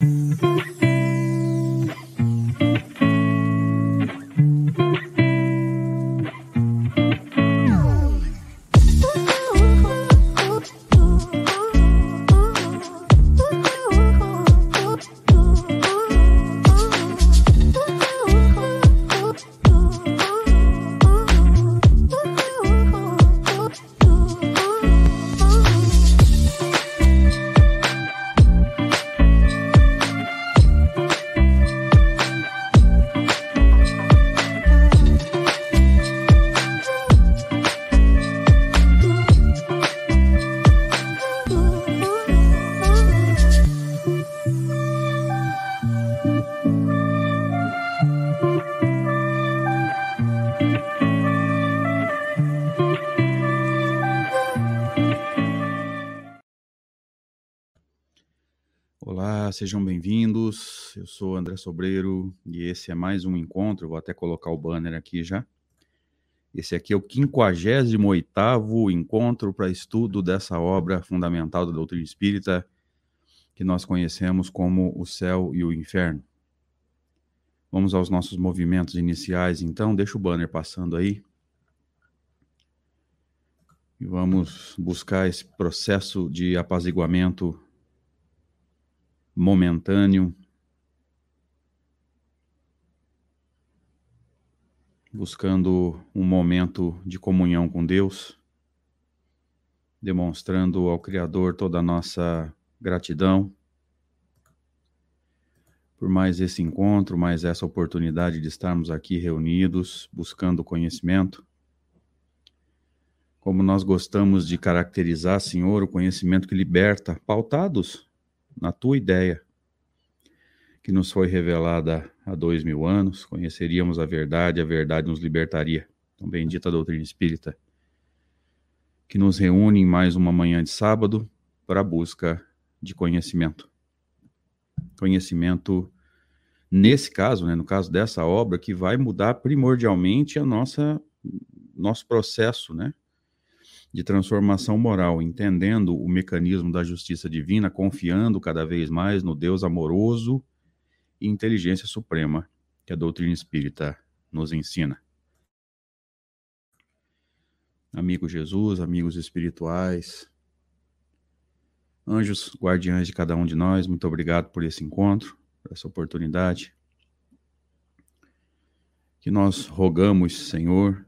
Mm-hmm. sejam bem-vindos. Eu sou André Sobreiro e esse é mais um encontro. Vou até colocar o banner aqui já. Esse aqui é o 58 encontro para estudo dessa obra fundamental da doutrina espírita que nós conhecemos como o céu e o inferno. Vamos aos nossos movimentos iniciais, então. Deixa o banner passando aí. E vamos buscar esse processo de apaziguamento momentâneo, buscando um momento de comunhão com Deus, demonstrando ao Criador toda a nossa gratidão por mais esse encontro, mais essa oportunidade de estarmos aqui reunidos, buscando conhecimento. Como nós gostamos de caracterizar, Senhor, o conhecimento que liberta, pautados na tua ideia, que nos foi revelada há dois mil anos, conheceríamos a verdade, a verdade nos libertaria. Então, bendita doutrina espírita, que nos reúne em mais uma manhã de sábado para a busca de conhecimento. Conhecimento, nesse caso, né, no caso dessa obra, que vai mudar primordialmente a nossa nosso processo, né, de transformação moral, entendendo o mecanismo da justiça divina, confiando cada vez mais no Deus amoroso e inteligência suprema que a doutrina espírita nos ensina. Amigo Jesus, amigos espirituais, anjos guardiães de cada um de nós, muito obrigado por esse encontro, por essa oportunidade. Que nós rogamos, Senhor,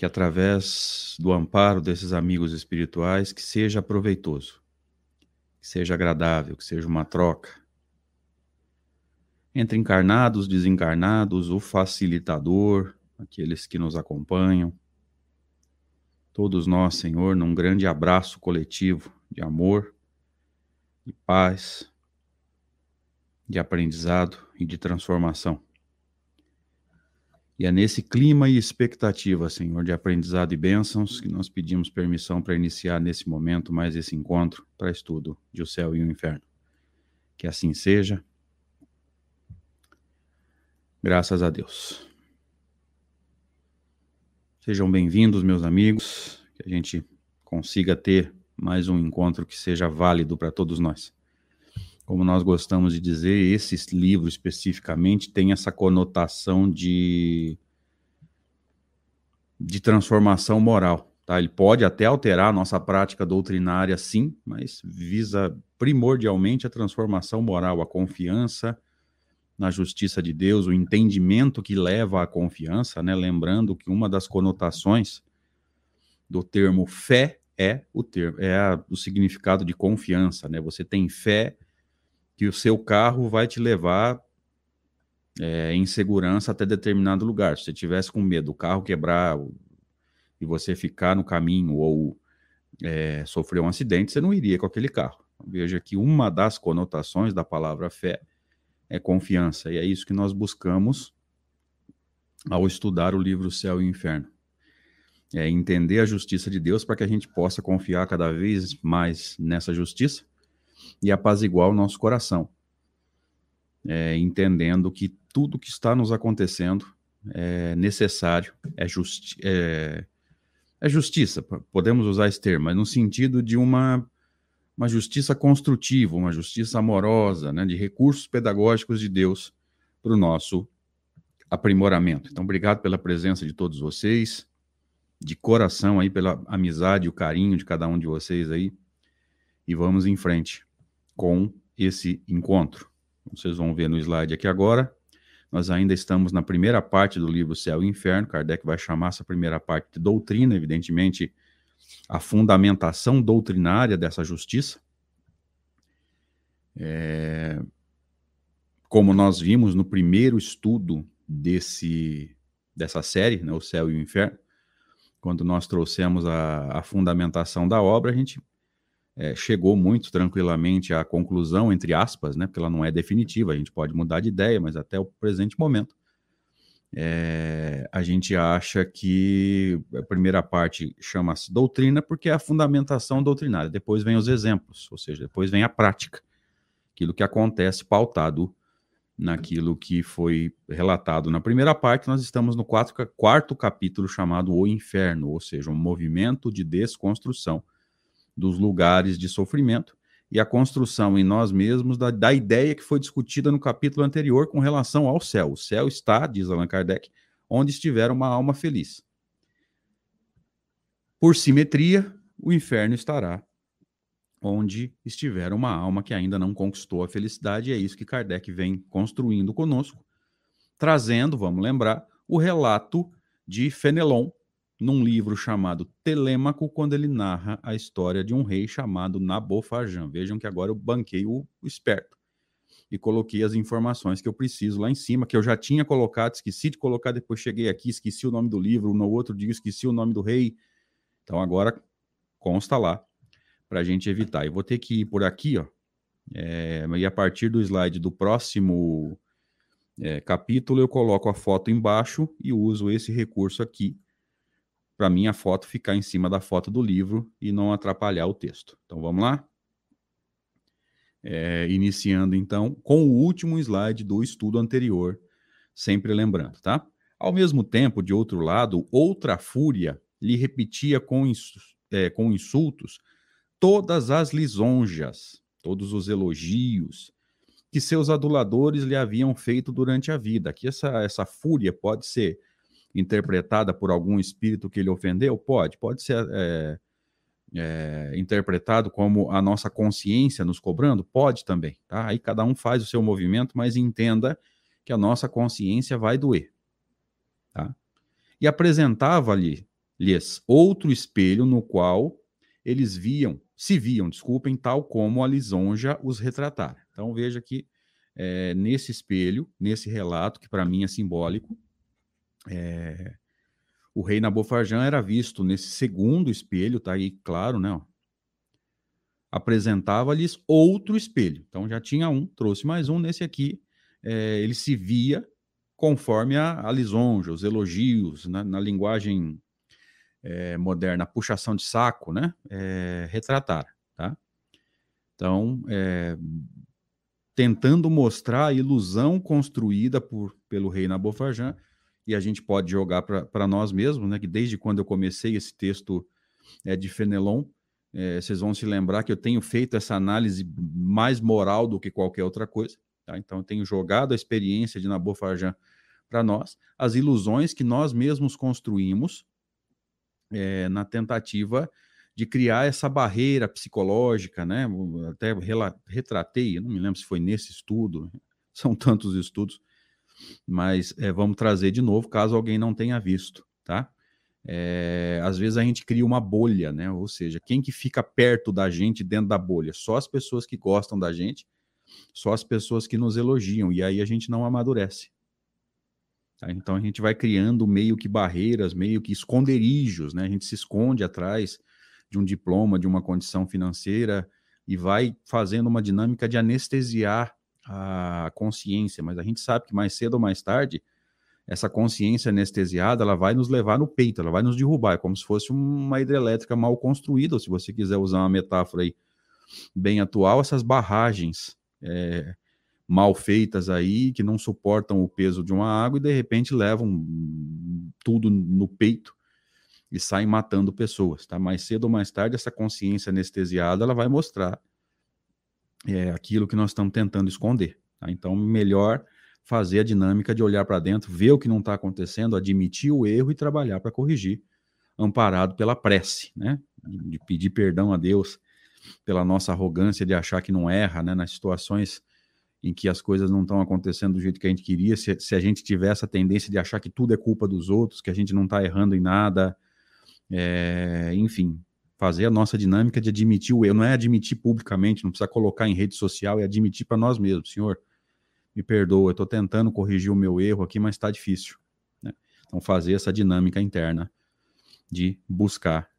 que através do amparo desses amigos espirituais, que seja proveitoso, que seja agradável, que seja uma troca entre encarnados, desencarnados, o facilitador, aqueles que nos acompanham, todos nós, Senhor, num grande abraço coletivo de amor, de paz, de aprendizado e de transformação. E é nesse clima e expectativa, Senhor, de aprendizado e bênçãos, que nós pedimos permissão para iniciar nesse momento mais esse encontro para estudo de o céu e o inferno. Que assim seja. Graças a Deus. Sejam bem-vindos, meus amigos, que a gente consiga ter mais um encontro que seja válido para todos nós como nós gostamos de dizer, esse livro especificamente tem essa conotação de, de transformação moral. Tá? Ele pode até alterar a nossa prática doutrinária, sim, mas visa primordialmente a transformação moral, a confiança na justiça de Deus, o entendimento que leva à confiança, né? lembrando que uma das conotações do termo fé é o termo, é a, o significado de confiança, né? Você tem fé que o seu carro vai te levar é, em segurança até determinado lugar. Se você tivesse com medo do carro quebrar e você ficar no caminho ou é, sofrer um acidente, você não iria com aquele carro. Veja que uma das conotações da palavra fé é confiança, e é isso que nós buscamos ao estudar o livro Céu e Inferno. É entender a justiça de Deus para que a gente possa confiar cada vez mais nessa justiça e apaziguar o nosso coração, é, entendendo que tudo que está nos acontecendo é necessário, é, justi é, é justiça, podemos usar esse termo, mas no sentido de uma, uma justiça construtiva, uma justiça amorosa, né, de recursos pedagógicos de Deus para o nosso aprimoramento. Então, obrigado pela presença de todos vocês, de coração aí pela amizade, o carinho de cada um de vocês aí, e vamos em frente com esse encontro. Vocês vão ver no slide aqui agora. Nós ainda estamos na primeira parte do livro Céu e Inferno. Kardec vai chamar essa primeira parte de doutrina, evidentemente, a fundamentação doutrinária dessa justiça. É, como nós vimos no primeiro estudo desse, dessa série, né, O Céu e o Inferno, quando nós trouxemos a, a fundamentação da obra, a gente é, chegou muito tranquilamente à conclusão, entre aspas, né, porque ela não é definitiva, a gente pode mudar de ideia, mas até o presente momento, é, a gente acha que a primeira parte chama-se doutrina porque é a fundamentação doutrinária, depois vem os exemplos, ou seja, depois vem a prática, aquilo que acontece pautado naquilo que foi relatado na primeira parte, nós estamos no quarto capítulo chamado O Inferno, ou seja, um movimento de desconstrução dos lugares de sofrimento e a construção em nós mesmos da, da, ideia que foi discutida no capítulo anterior com relação ao céu. O céu está, diz Allan Kardec, onde estiver uma alma feliz. Por simetria, o inferno estará onde estiver uma alma que ainda não conquistou a felicidade, e é isso que Kardec vem construindo conosco, trazendo, vamos lembrar, o relato de Fenelon, num livro chamado Telêmaco, quando ele narra a história de um rei chamado Nabofarjan. Vejam que agora eu banquei o, o esperto e coloquei as informações que eu preciso lá em cima, que eu já tinha colocado, esqueci de colocar, depois cheguei aqui, esqueci o nome do livro, no outro dia esqueci o nome do rei. Então agora consta lá para a gente evitar. Eu vou ter que ir por aqui, ó, é, e a partir do slide do próximo é, capítulo eu coloco a foto embaixo e uso esse recurso aqui para minha foto ficar em cima da foto do livro e não atrapalhar o texto. Então vamos lá? É, iniciando então com o último slide do estudo anterior, sempre lembrando, tá? Ao mesmo tempo, de outro lado, outra fúria lhe repetia com, ins é, com insultos todas as lisonjas, todos os elogios que seus aduladores lhe haviam feito durante a vida. Aqui essa, essa fúria pode ser interpretada por algum espírito que ele ofendeu? Pode. Pode ser é, é, interpretado como a nossa consciência nos cobrando? Pode também. Tá? Aí cada um faz o seu movimento, mas entenda que a nossa consciência vai doer. Tá? E apresentava-lhes outro espelho no qual eles viam, se viam, desculpem, tal como a lisonja os retratara. Então veja que é, nesse espelho, nesse relato, que para mim é simbólico, é, o rei Nabofarjan era visto nesse segundo espelho, tá aí claro, né? Apresentava-lhes outro espelho. Então já tinha um, trouxe mais um. Nesse aqui, é, ele se via conforme a, a lisonja, os elogios, na, na linguagem é, moderna, a puxação de saco, né? É, retratar, tá? Então, é, tentando mostrar a ilusão construída por, pelo rei Nabofarjan e a gente pode jogar para nós mesmos, né? Que desde quando eu comecei esse texto é, de Fenelon, é, vocês vão se lembrar que eu tenho feito essa análise mais moral do que qualquer outra coisa. Tá? Então, eu tenho jogado a experiência de Nabor Farjan para nós, as ilusões que nós mesmos construímos é, na tentativa de criar essa barreira psicológica, né? Até retratei, não me lembro se foi nesse estudo, são tantos estudos, mas é, vamos trazer de novo, caso alguém não tenha visto, tá? É, às vezes a gente cria uma bolha, né? Ou seja, quem que fica perto da gente dentro da bolha? Só as pessoas que gostam da gente, só as pessoas que nos elogiam, e aí a gente não amadurece. Tá? Então a gente vai criando meio que barreiras, meio que esconderijos, né? A gente se esconde atrás de um diploma, de uma condição financeira e vai fazendo uma dinâmica de anestesiar a consciência, mas a gente sabe que mais cedo ou mais tarde essa consciência anestesiada ela vai nos levar no peito, ela vai nos derrubar, é como se fosse uma hidrelétrica mal construída, ou se você quiser usar uma metáfora aí bem atual, essas barragens é, mal feitas aí, que não suportam o peso de uma água e de repente levam tudo no peito e saem matando pessoas, tá? Mais cedo ou mais tarde essa consciência anestesiada ela vai mostrar é aquilo que nós estamos tentando esconder. Tá? Então, melhor fazer a dinâmica de olhar para dentro, ver o que não está acontecendo, admitir o erro e trabalhar para corrigir, amparado pela prece, né? De pedir perdão a Deus pela nossa arrogância de achar que não erra, né? Nas situações em que as coisas não estão acontecendo do jeito que a gente queria, se, se, a gente tiver essa tendência de achar que tudo é culpa dos outros, que a gente não está errando em nada, é, enfim, fazer a nossa dinâmica de admitir o erro, não é admitir publicamente, não precisa colocar em rede social, é admitir para nós mesmos, senhor, me perdoa, eu estou tentando corrigir o meu erro aqui, mas está difícil. Né? Então, fazer essa dinâmica interna de buscar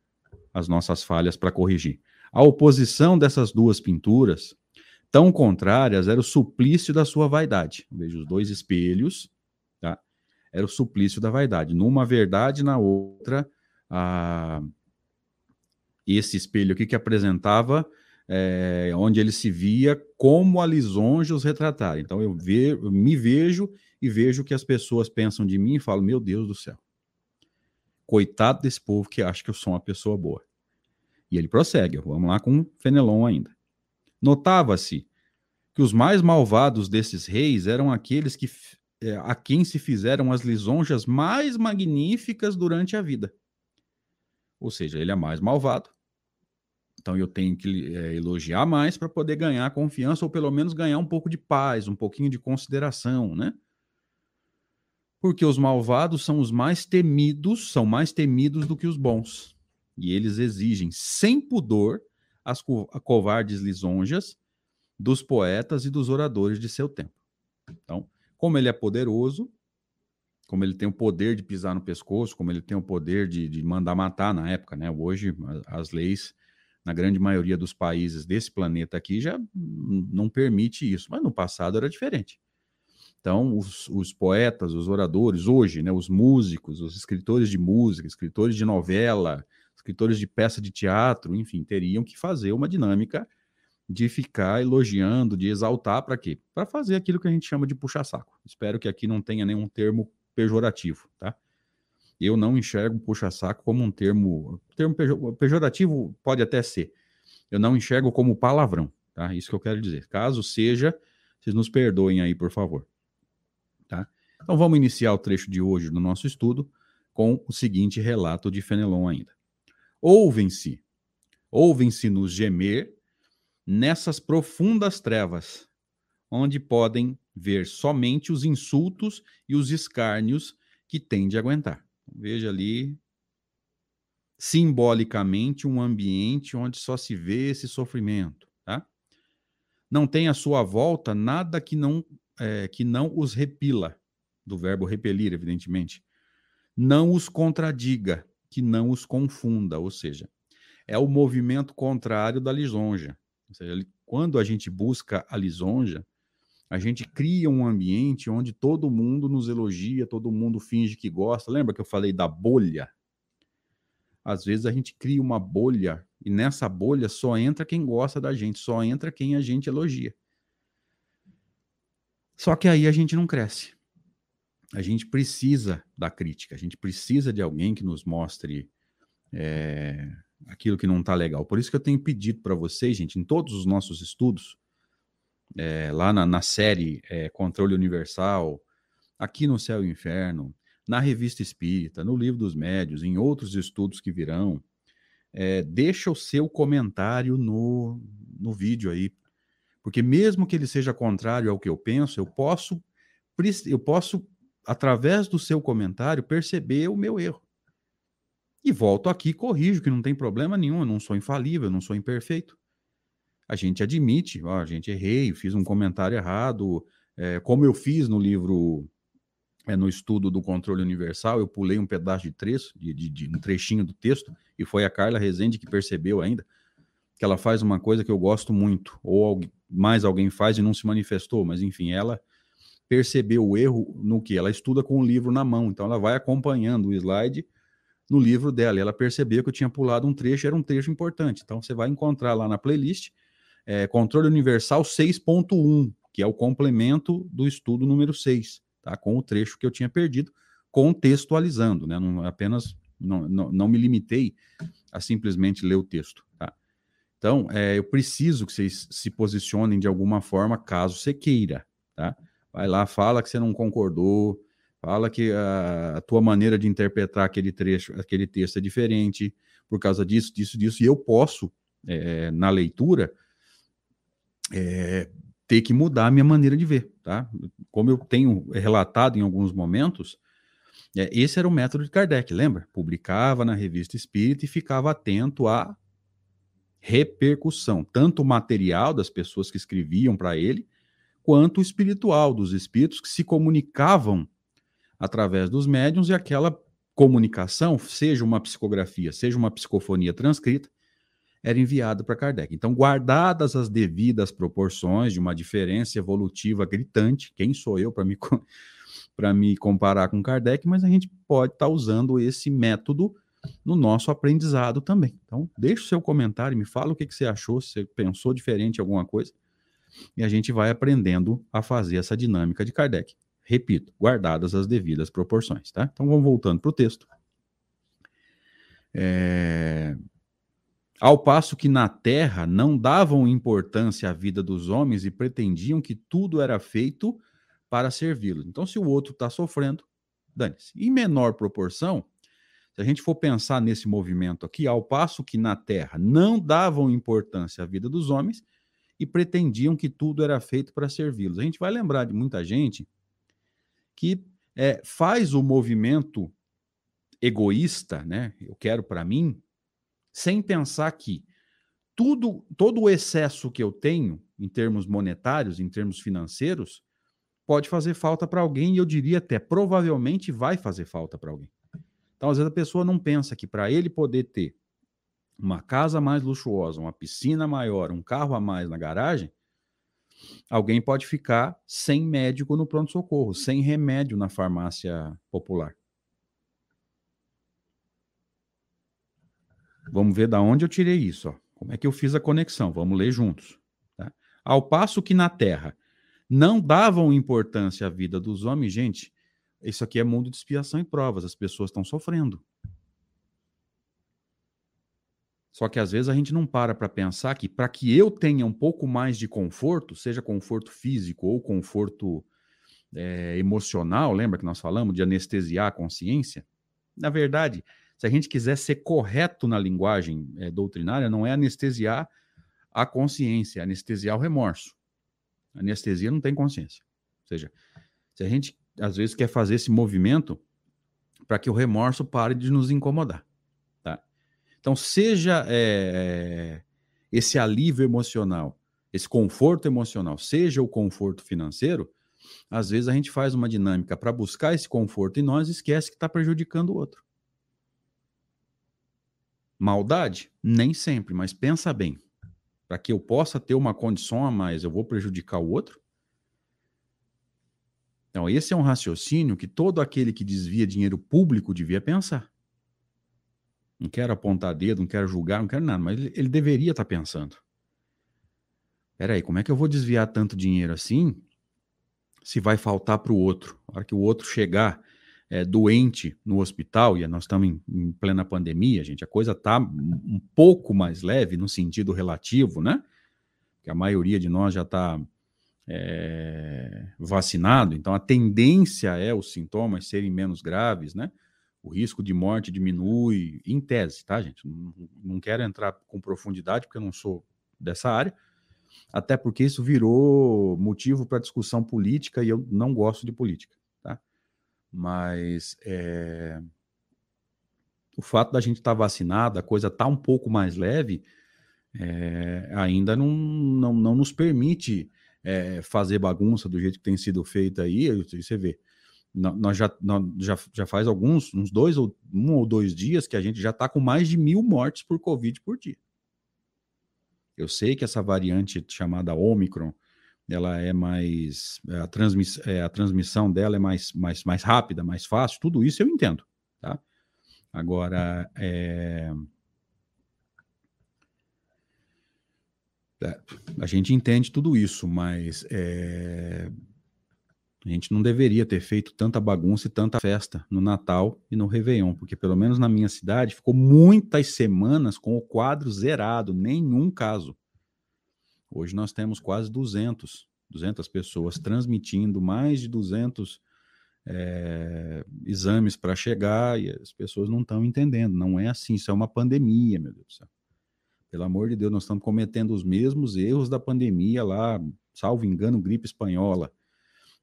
as nossas falhas para corrigir. A oposição dessas duas pinturas, tão contrárias, era o suplício da sua vaidade. Veja os dois espelhos, tá? Era o suplício da vaidade. Numa verdade, na outra, a... esse espelho aqui que apresentava é, onde ele se via como a lisonja os retratar. Então eu, ve, eu me vejo e vejo que as pessoas pensam de mim e falo, meu Deus do céu, coitado desse povo que acha que eu sou uma pessoa boa. E ele prossegue, vamos lá com Fenelon ainda. Notava-se que os mais malvados desses reis eram aqueles que, é, a quem se fizeram as lisonjas mais magníficas durante a vida. Ou seja, ele é mais malvado, então eu tenho que é, elogiar mais para poder ganhar confiança ou pelo menos ganhar um pouco de paz, um pouquinho de consideração, né? Porque os malvados são os mais temidos, são mais temidos do que os bons. E eles exigem sem pudor as co covardes lisonjas dos poetas e dos oradores de seu tempo. Então, como ele é poderoso, como ele tem o poder de pisar no pescoço, como ele tem o poder de, de mandar matar na época, né? Hoje as leis na grande maioria dos países desse planeta aqui, já não permite isso. Mas no passado era diferente. Então, os, os, poetas, os oradores, hoje, né, os músicos, os escritores de música, escritores de novela, escritores de peça de teatro, enfim, teriam que fazer uma dinâmica de ficar elogiando, de exaltar, para quê? Para fazer aquilo que a gente chama de puxa-saco. Espero que aqui não tenha nenhum termo pejorativo, tá? eu não enxergo puxa-saco como um termo, termo pejorativo pode até ser. Eu não enxergo como palavrão, tá? Isso que eu quero dizer. Caso seja, vocês nos perdoem aí, por favor. Tá? Então vamos iniciar o trecho de hoje do nosso estudo com o seguinte relato de Fenelon ainda. Ouvem-se, ouvem-se nos gemer nessas profundas trevas, onde podem ver somente os insultos e os escárnios que têm de aguentar. Veja ali simbolicamente um ambiente onde só se vê esse sofrimento, tá? Não tem à sua volta nada que não é, que não os repila, do verbo repelir, evidentemente. Não os contradiga, que não os confunda, ou seja, é o movimento contrário da lisonja. Ou seja, quando a gente busca a lisonja, a gente cria um ambiente onde todo mundo nos elogia, todo mundo finge que gosta. Lembra que eu falei da bolha? Às vezes a gente cria uma bolha e nessa bolha só entra quem gosta da gente, só entra quem a gente elogia. Só que aí a gente não cresce. A gente precisa da crítica, a gente precisa de alguém que nos mostre é, aquilo que não está legal. Por isso que eu tenho pedido para vocês, gente, em todos os nossos estudos, é, lá na, na série é, Controle Universal, aqui no Céu e Inferno, na Revista Espírita, no Livro dos Médios, em outros estudos que virão, é, deixa o seu comentário no, no vídeo aí. Porque mesmo que ele seja contrário ao que eu penso, eu posso, eu posso, através do seu comentário, perceber o meu erro. E volto aqui, corrijo, que não tem problema nenhum, eu não sou infalível, eu não sou imperfeito a gente admite, ó, a gente errei, fiz um comentário errado, é, como eu fiz no livro, é, no estudo do controle universal, eu pulei um pedaço de trecho, de, de, de, um trechinho do texto, e foi a Carla Rezende que percebeu ainda, que ela faz uma coisa que eu gosto muito, ou mais alguém faz e não se manifestou, mas enfim, ela percebeu o erro no que? Ela estuda com o livro na mão, então ela vai acompanhando o slide no livro dela, ela percebeu que eu tinha pulado um trecho, era um trecho importante, então você vai encontrar lá na playlist, é, controle universal 6.1, que é o complemento do estudo número 6, tá? com o trecho que eu tinha perdido, contextualizando, né? não apenas não, não, não me limitei a simplesmente ler o texto. Tá? Então, é, eu preciso que vocês se posicionem de alguma forma, caso você queira, tá? Vai lá, fala que você não concordou, fala que a, a tua maneira de interpretar aquele trecho, aquele texto é diferente por causa disso, disso, disso, e eu posso, é, na leitura, é, ter que mudar a minha maneira de ver, tá? Como eu tenho relatado em alguns momentos, é, esse era o método de Kardec, lembra? Publicava na revista Espírita e ficava atento à repercussão, tanto material das pessoas que escreviam para ele, quanto espiritual dos espíritos que se comunicavam através dos médiums e aquela comunicação, seja uma psicografia, seja uma psicofonia transcrita, era enviada para Kardec. Então, guardadas as devidas proporções de uma diferença evolutiva gritante, quem sou eu para me me comparar com Kardec, mas a gente pode estar tá usando esse método no nosso aprendizado também. Então, deixe o seu comentário, me fala o que, que você achou, se você pensou diferente em alguma coisa, e a gente vai aprendendo a fazer essa dinâmica de Kardec. Repito, guardadas as devidas proporções, tá? Então, vamos voltando para o texto. É... Ao passo que na terra não davam importância à vida dos homens e pretendiam que tudo era feito para servi-lo. Então, se o outro está sofrendo, dane-se. Em menor proporção, se a gente for pensar nesse movimento aqui, ao passo que na Terra não davam importância à vida dos homens e pretendiam que tudo era feito para servi-los. A gente vai lembrar de muita gente que é, faz o movimento egoísta, né? Eu quero para mim, sem pensar que tudo, todo o excesso que eu tenho em termos monetários, em termos financeiros, pode fazer falta para alguém e eu diria até provavelmente vai fazer falta para alguém. Então, às vezes a pessoa não pensa que para ele poder ter uma casa mais luxuosa, uma piscina maior, um carro a mais na garagem, alguém pode ficar sem médico no pronto-socorro, sem remédio na farmácia popular. Vamos ver da onde eu tirei isso. Ó. Como é que eu fiz a conexão? Vamos ler juntos. Tá? Ao passo que na Terra não davam importância à vida dos homens. Gente, isso aqui é mundo de expiação e provas, as pessoas estão sofrendo. Só que às vezes a gente não para para pensar que para que eu tenha um pouco mais de conforto, seja conforto físico ou conforto é, emocional, lembra que nós falamos de anestesiar a consciência? Na verdade, se a gente quiser ser correto na linguagem é, doutrinária, não é anestesiar a consciência, é anestesiar o remorso. Anestesia não tem consciência. Ou seja, se a gente às vezes quer fazer esse movimento para que o remorso pare de nos incomodar. Tá? Então, seja é, esse alívio emocional, esse conforto emocional, seja o conforto financeiro, às vezes a gente faz uma dinâmica para buscar esse conforto e nós esquece que está prejudicando o outro. Maldade? Nem sempre, mas pensa bem para que eu possa ter uma condição a mais, eu vou prejudicar o outro? Então, esse é um raciocínio que todo aquele que desvia dinheiro público devia pensar. Não quero apontar dedo, não quero julgar, não quero nada, mas ele, ele deveria estar tá pensando. Peraí, como é que eu vou desviar tanto dinheiro assim se vai faltar para o outro? Na hora que o outro chegar é, doente no hospital, e nós estamos em, em, plena pandemia, gente, a coisa está um pouco mais leve no sentido relativo, né? Que a maioria de nós já está é, vacinado, então a tendência é os sintomas serem menos graves, né? O risco de morte diminui, em tese, tá, gente? Não, não quero entrar com profundidade, porque eu não sou dessa área, até porque isso virou motivo para discussão política e eu não gosto de política. Mas é, o fato da gente estar tá vacinado, a coisa tá um pouco mais leve, é, ainda não, não, não nos permite é, fazer bagunça do jeito que tem sido feita aí. Você vê, nós já, nós já, já faz alguns, uns dois ou um ou dois dias que a gente já está com mais de mil mortes por Covid por dia. Eu sei que essa variante chamada Omicron, ela é mais é, a, transmiss, é, a transmissão dela é mais, mais, mais rápida, mais fácil, tudo isso eu entendo, tá? Agora, é, é, a gente entende tudo isso, mas é, A gente não deveria ter feito tanta bagunça e tanta festa no Natal e no Réveillon, porque pelo menos na minha cidade ficou muitas semanas com o quadro zerado, nenhum caso. Hoje nós temos quase 200, 200 pessoas transmitindo, mais de 200 é, exames para chegar e as pessoas não estão entendendo. Não é assim, isso é uma pandemia, meu Deus do céu. Pelo amor de Deus, nós estamos cometendo os mesmos erros da pandemia lá, salvo engano, gripe espanhola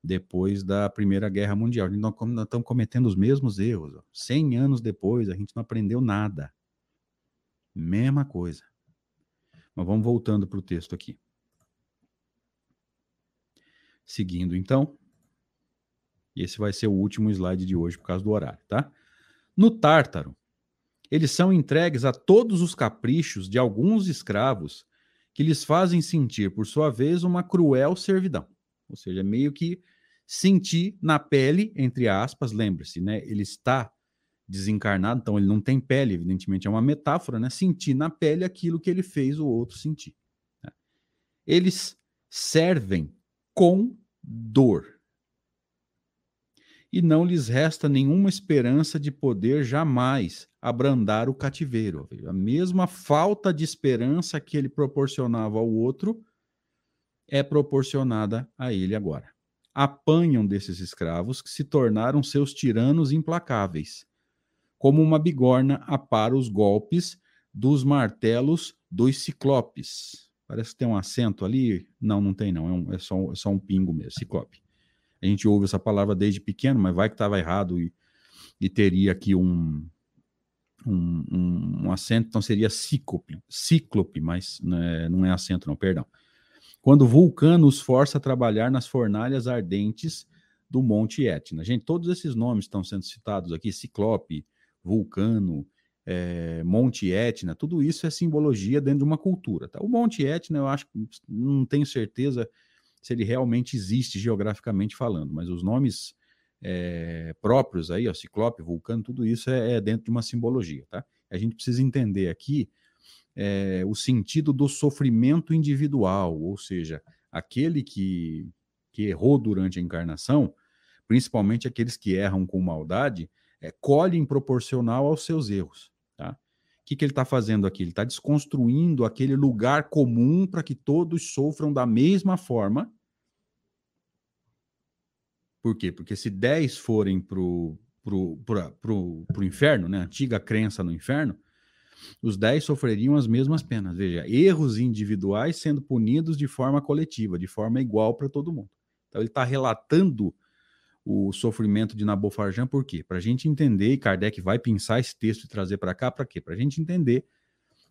depois da Primeira Guerra Mundial. Nós, estamos cometendo os mesmos erros. Ó. 100 anos depois, a gente não aprendeu nada. Mesma coisa. Mas vamos voltando para o texto aqui. Seguindo, então. Esse vai ser o último slide de hoje por causa do horário, tá? No Tártaro, eles são entregues a todos os caprichos de alguns escravos que lhes fazem sentir, por sua vez, uma cruel servidão. Ou seja, meio que sentir na pele, entre aspas, lembre-se, né? Ele está desencarnado, então ele não tem pele, evidentemente é uma metáfora, né? Sentir na pele aquilo que ele fez o outro sentir. Né? Eles servem com dor. E não lhes resta nenhuma esperança de poder jamais abrandar o cativeiro. A mesma falta de esperança que ele proporcionava ao outro, é proporcionada a ele agora. Apanham desses escravos que se tornaram seus tiranos implacáveis, como uma bigorna apara os golpes dos martelos dos ciclopes. Parece que tem um acento ali. Não, não tem, não. É, um, é, só, é só um pingo mesmo, ciclope. A gente ouve essa palavra desde pequeno, mas vai que estava errado e, e, teria aqui um, um, um, acento, então seria cíclope, cíclope, mas né, não é acento, não, perdão quando Vulcano os força a trabalhar nas fornalhas ardentes do Monte Etna. Gente, todos esses nomes estão sendo citados aqui: Ciclope, Vulcano, é, Monte Etna, tudo isso é simbologia dentro de uma cultura. Tá? O Monte Etna, eu acho não tenho certeza se ele realmente existe geograficamente falando, mas os nomes é, próprios aí, ó, Ciclope, Vulcano, tudo isso é, é dentro de uma simbologia. Tá? A gente precisa entender aqui é, o sentido do sofrimento individual, ou seja, aquele que, que errou durante a encarnação, principalmente aqueles que erram com maldade, é, colhem proporcional aos seus erros. Tá? O que, que ele está fazendo aqui? Ele está desconstruindo aquele lugar comum para que todos sofram da mesma forma. Por quê? Porque se 10 forem para o pro, pro, pro, pro inferno, né? antiga crença no inferno, os 10 sofreriam as mesmas penas. Veja, erros individuais sendo punidos de forma coletiva, de forma igual para todo mundo. Então ele está relatando o sofrimento de Nabofarjan, por quê? Para a gente entender, e Kardec vai pensar esse texto e trazer para cá, para quê? Para a gente entender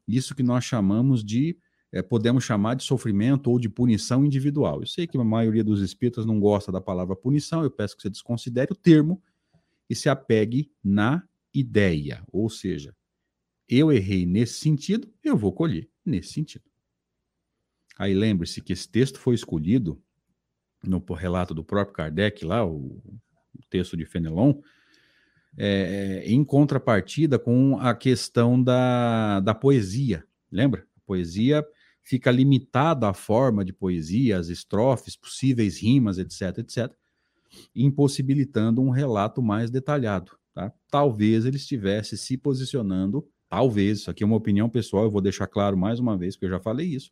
isso que nós chamamos de, é, podemos chamar de sofrimento ou de punição individual. Eu sei que a maioria dos espíritas não gosta da palavra punição, eu peço que você desconsidere o termo e se apegue na ideia, ou seja, eu errei nesse sentido, eu vou colher nesse sentido. Aí lembre-se que esse texto foi escolhido no relato do próprio Kardec, lá, o, texto de Fenelon, é, em contrapartida com a questão da, da poesia. Lembra? A poesia fica limitada à forma de poesia, as estrofes, possíveis rimas, etc, etc, impossibilitando um relato mais detalhado. Tá? Talvez ele estivesse se posicionando Talvez, isso aqui é uma opinião pessoal, eu vou deixar claro mais uma vez, porque eu já falei isso.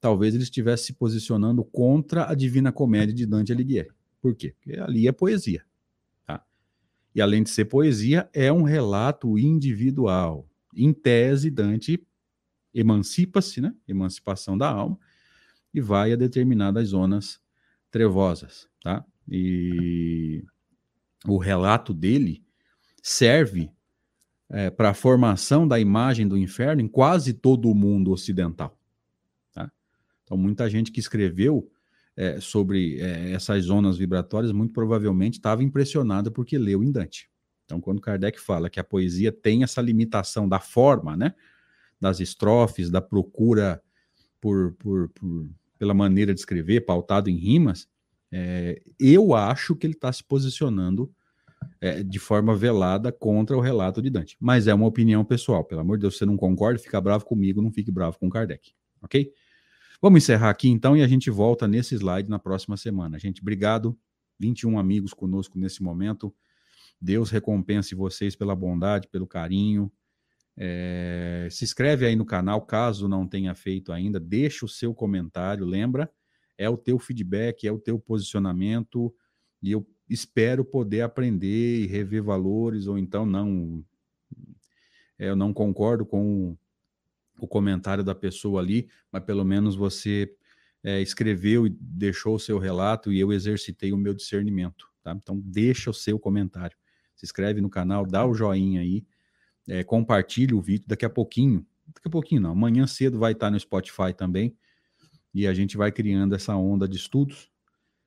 Talvez ele estivesse se posicionando contra a Divina Comédia de Dante Alighieri. Por quê? Porque ali é poesia. Tá? E além de ser poesia, é um relato individual. Em tese, Dante emancipa-se, né? Emancipação da alma, e vai a determinadas zonas trevosas, tá? E o relato dele serve é, para a formação da imagem do inferno em quase todo o mundo ocidental. Então, muita gente que escreveu é, sobre é, essas zonas vibratórias, muito provavelmente estava impressionada porque leu em Dante. Então, quando Kardec fala que a poesia tem essa limitação da forma, né, das estrofes, da procura por, por, por pela maneira de escrever, pautado em rimas, é, eu acho que ele está se posicionando é, de forma velada contra o relato de Dante. Mas é uma opinião pessoal. Pelo amor de Deus, você não concorda, fica bravo comigo, não fique bravo com Kardec. Ok? Vamos encerrar aqui então e a gente volta nesse slide na próxima semana. Gente, obrigado. 21 amigos conosco nesse momento. Deus recompense vocês pela bondade, pelo carinho. É, se inscreve aí no canal, caso não tenha feito ainda, deixa o seu comentário, lembra? É o teu feedback, é o teu posicionamento, e eu espero poder aprender e rever valores, ou então não. É, eu não concordo com o comentário da pessoa ali, mas pelo menos você é, escreveu e deixou o seu relato e eu exercitei o meu discernimento, tá? Então deixa o seu comentário, se inscreve no canal, dá o joinha aí, é, compartilhe o vídeo daqui a pouquinho, daqui a pouquinho não, amanhã cedo vai estar no Spotify também e a gente vai criando essa onda de estudos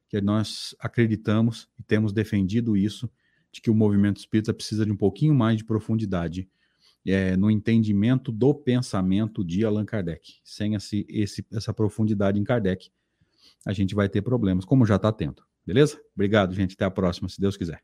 que nós acreditamos e temos defendido isso de que o movimento espírita precisa de um pouquinho mais de profundidade é, no entendimento do pensamento de Allan Kardec. Sem esse, esse, essa profundidade em Kardec, a gente vai ter problemas, como já está tendo. Beleza? Obrigado, gente. Até a próxima, se Deus quiser.